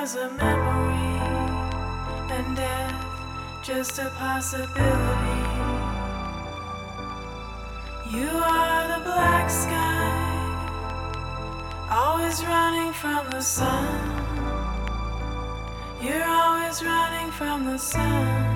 was a memory, and death just a possibility. You are the black sky, always running from the sun. You're always running from the sun.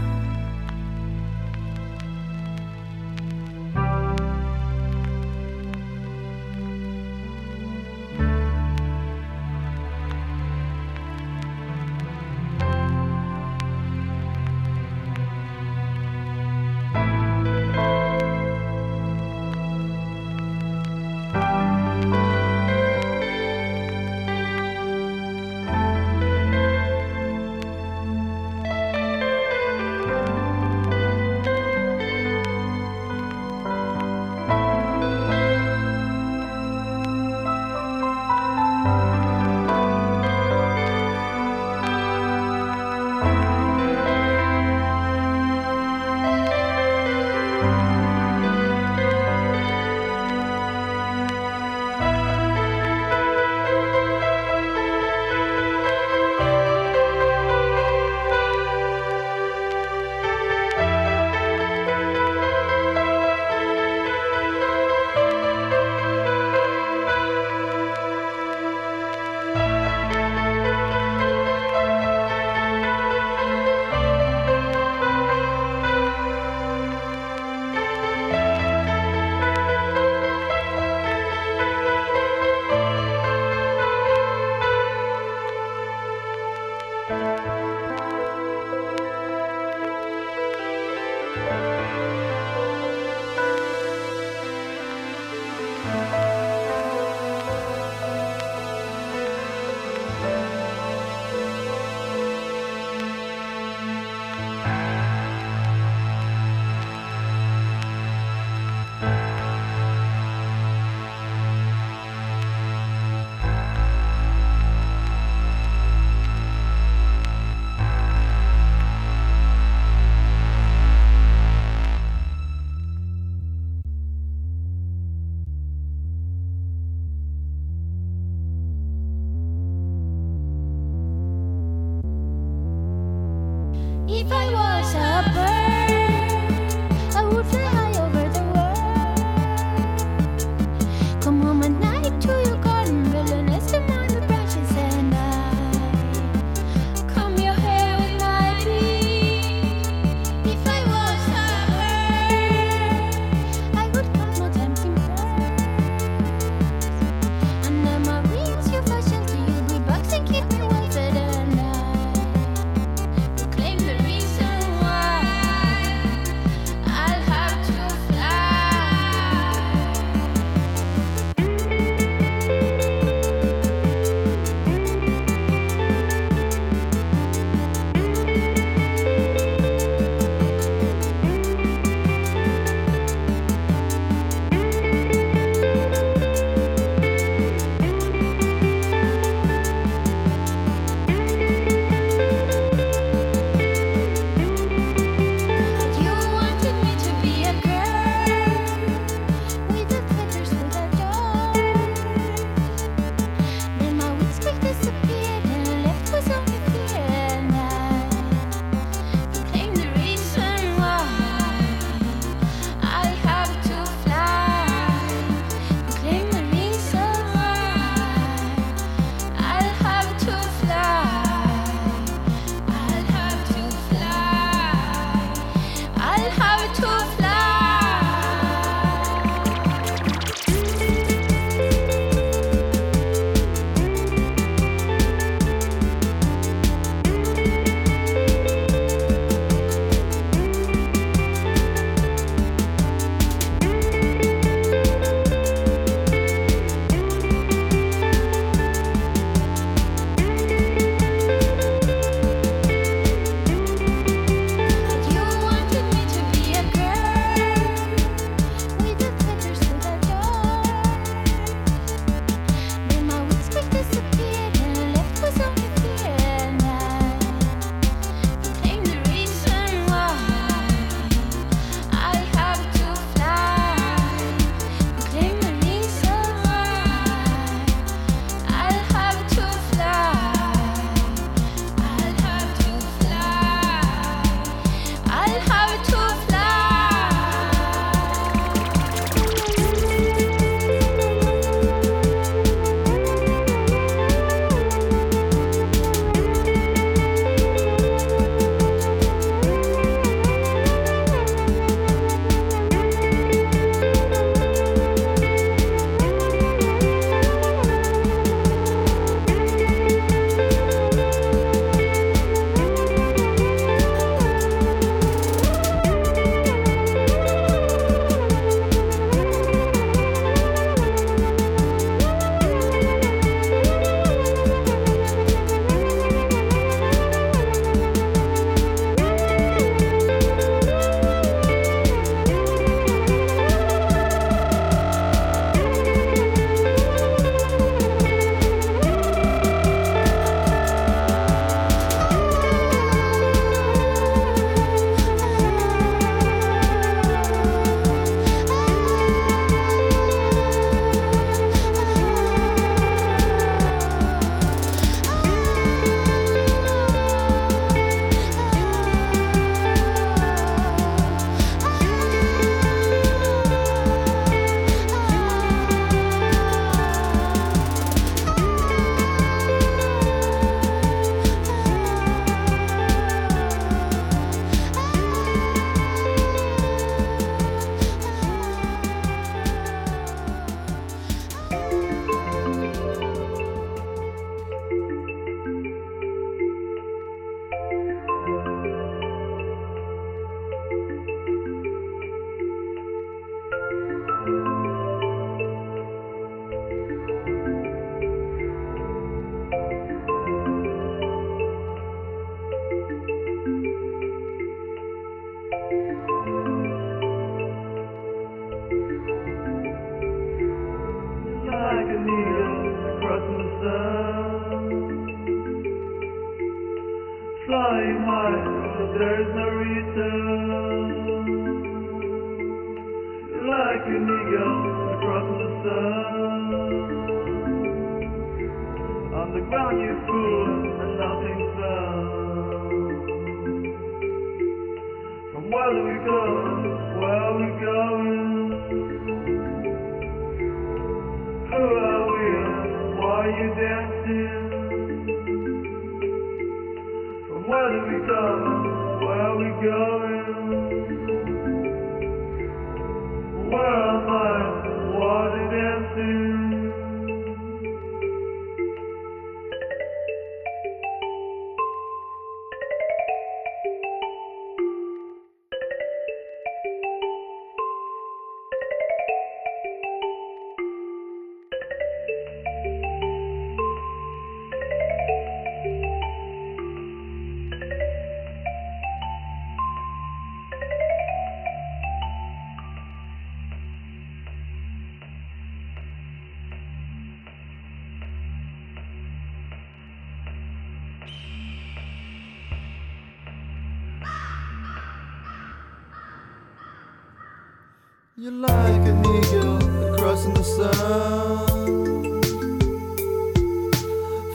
You're like an eagle crossing the sun,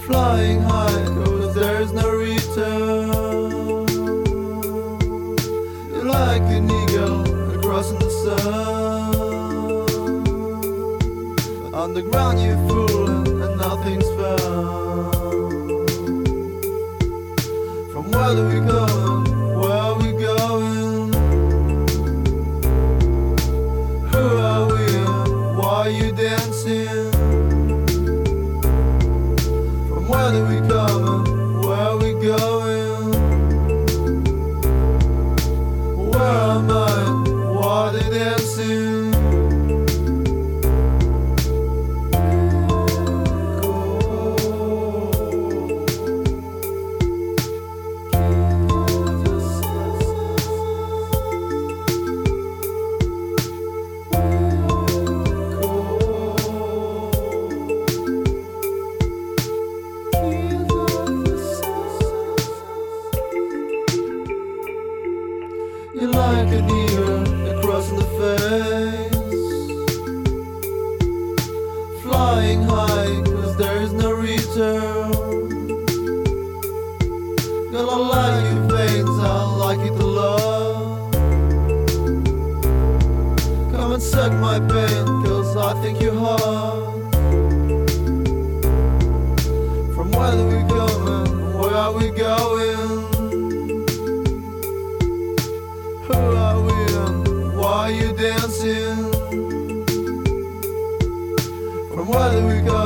flying high, cause there's no return. You're like an eagle crossing the sun, On the ground, you fool. and suck my pain, cause I think you're hard. From where are we coming? where are we going? Who are we and why are you dancing? From where are we go?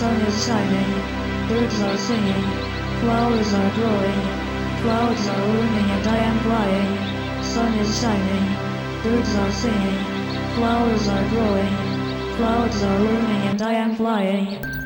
sun is shining, birds are singing, flowers are growing, clouds are looming and I am flying. Sun is shining, birds are singing, flowers are growing, clouds are looming and I am flying.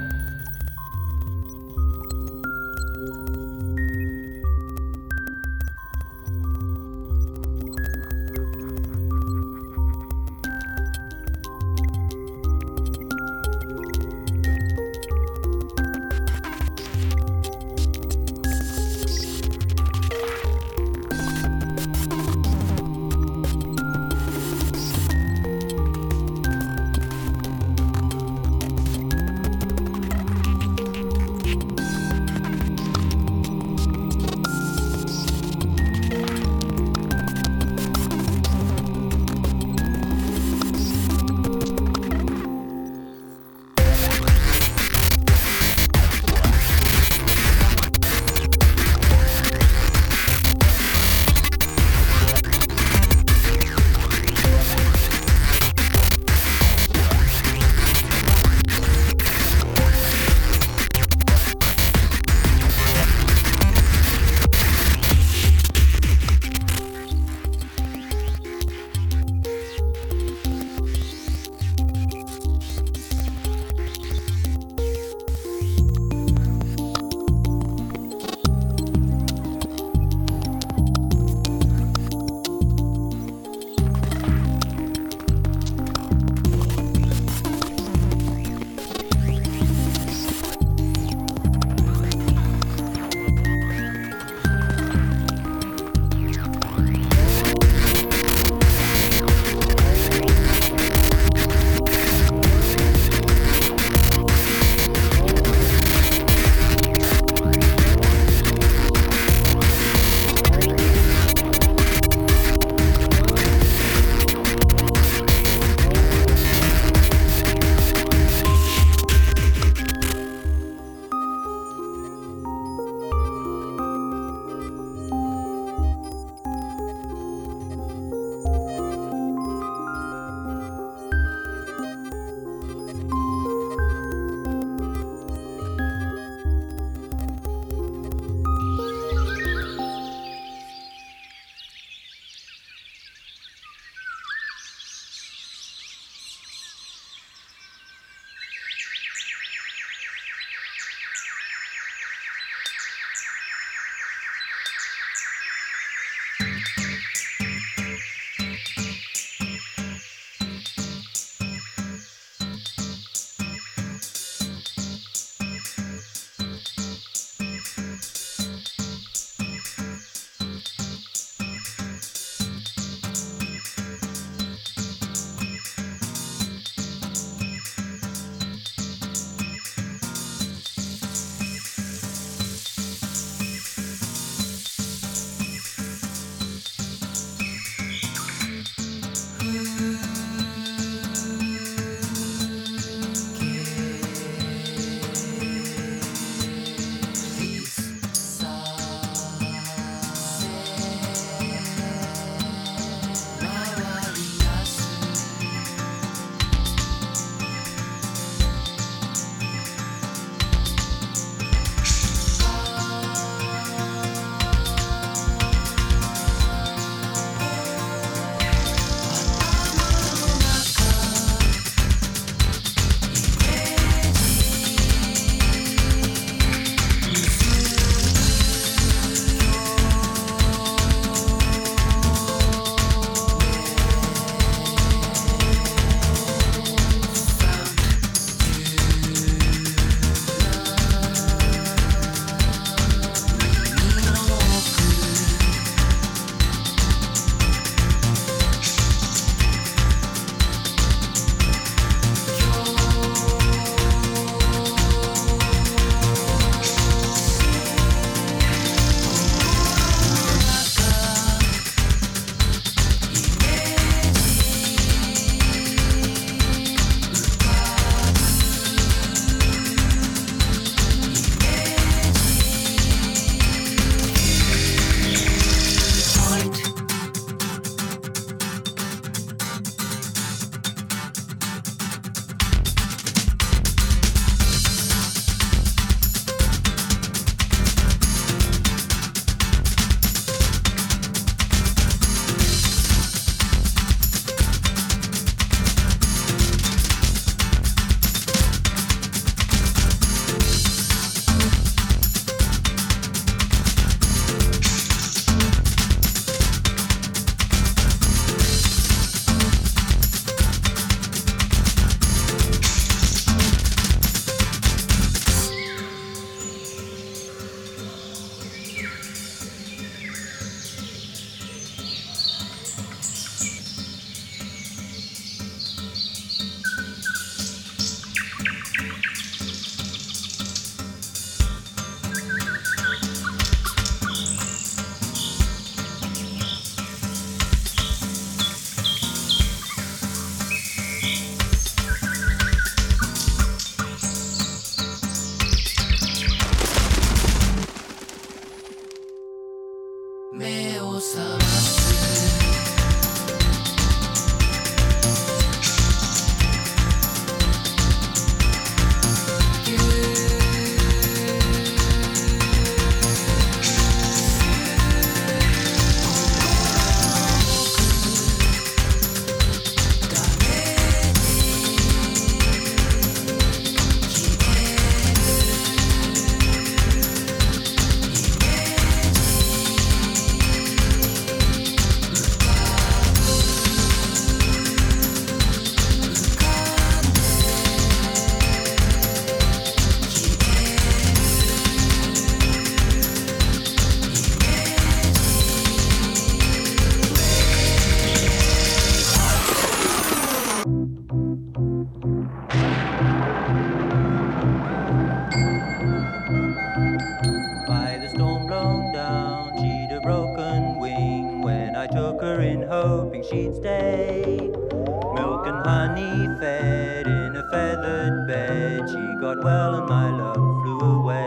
Honey fed in a feathered bed. She got well and my love flew away.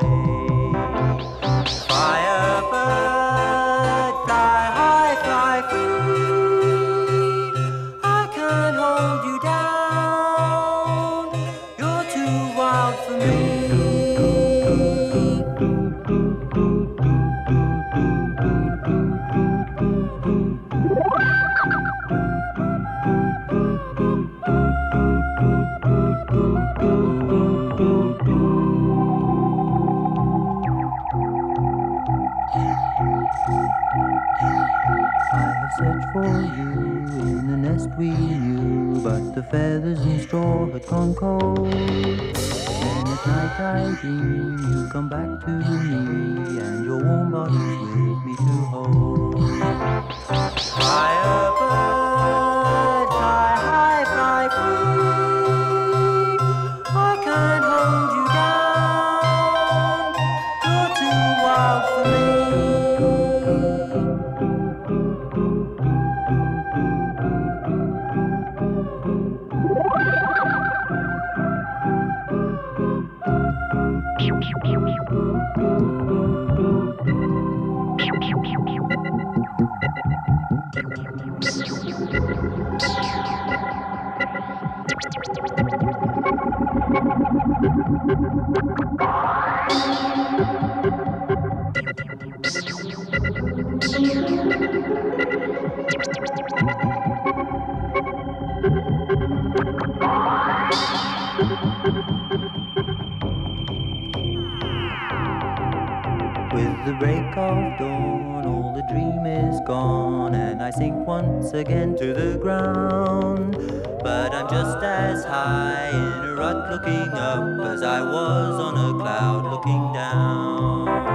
With the break of dawn, all the dream is gone, and I sink once again to the ground. But I'm just as high in a rut looking up as I was on a cloud looking down.